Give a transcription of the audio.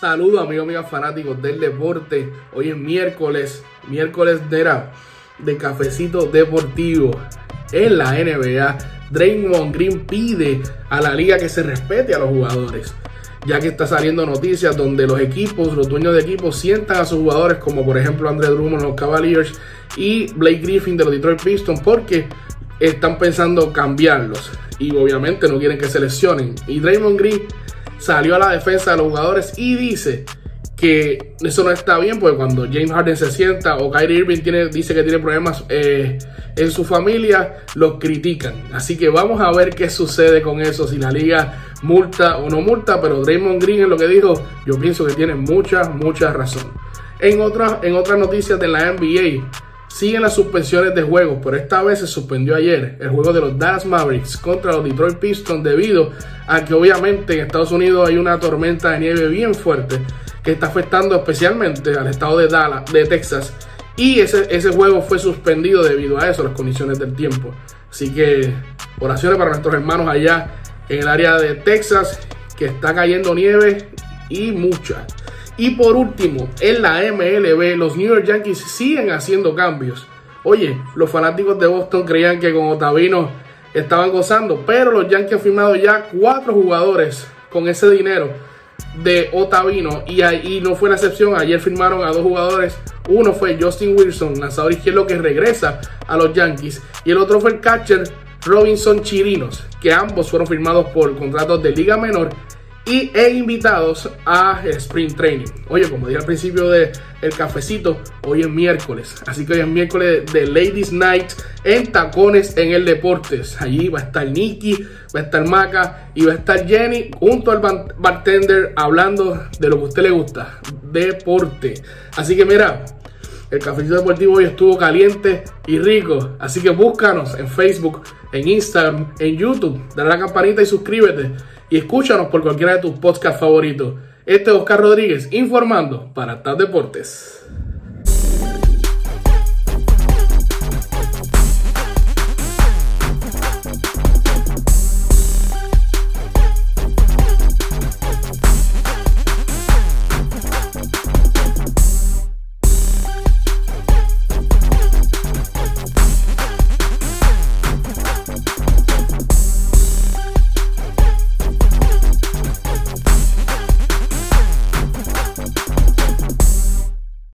Saludos amigos, amigas fanáticos del deporte. Hoy es miércoles, miércoles de, de cafecito deportivo en la NBA. Draymond Green pide a la liga que se respete a los jugadores, ya que está saliendo noticias donde los equipos, los dueños de equipos sientan a sus jugadores como por ejemplo Andre Drummond los Cavaliers y Blake Griffin de los Detroit Pistons porque están pensando cambiarlos y obviamente no quieren que se lesionen. Y Draymond Green salió a la defensa de los jugadores y dice que eso no está bien porque cuando James Harden se sienta o Kyrie Irving tiene, dice que tiene problemas eh, en su familia, los critican. Así que vamos a ver qué sucede con eso, si la liga multa o no multa, pero Draymond Green en lo que dijo, yo pienso que tiene mucha, mucha razón. En otras, en otras noticias de la NBA, siguen las suspensiones de juegos, pero esta vez se suspendió ayer el juego de los Dallas Mavericks contra los Detroit Pistons debido a que obviamente en Estados Unidos hay una tormenta de nieve bien fuerte que está afectando especialmente al estado de Dallas, de Texas. Y ese, ese juego fue suspendido debido a eso, las condiciones del tiempo. Así que oraciones para nuestros hermanos allá en el área de Texas, que está cayendo nieve y mucha. Y por último, en la MLB, los New York Yankees siguen haciendo cambios. Oye, los fanáticos de Boston creían que con Otavino estaban gozando, pero los Yankees han firmado ya cuatro jugadores con ese dinero de Otavino y, ahí no fue la excepción. Ayer firmaron a dos jugadores. Uno fue Justin Wilson, lanzador izquierdo que regresa a los Yankees, y el otro fue el catcher Robinson Chirinos, que ambos fueron firmados por contratos de Liga Menor y e invitados a Spring Training. Oye, como dije al principio del el cafecito, hoy es miércoles, así que hoy es miércoles de Ladies Night en Tacones en el Deportes. Allí va a estar Nicky, va a estar Maca y va a estar Jenny junto al bartender hablando de lo que a usted le gusta, deporte. Así que mira, el cafecito deportivo hoy estuvo caliente y rico. Así que búscanos en Facebook, en Instagram, en YouTube. Dale a la campanita y suscríbete y escúchanos por cualquiera de tus podcasts favoritos. Este es Oscar Rodríguez informando para TAP Deportes.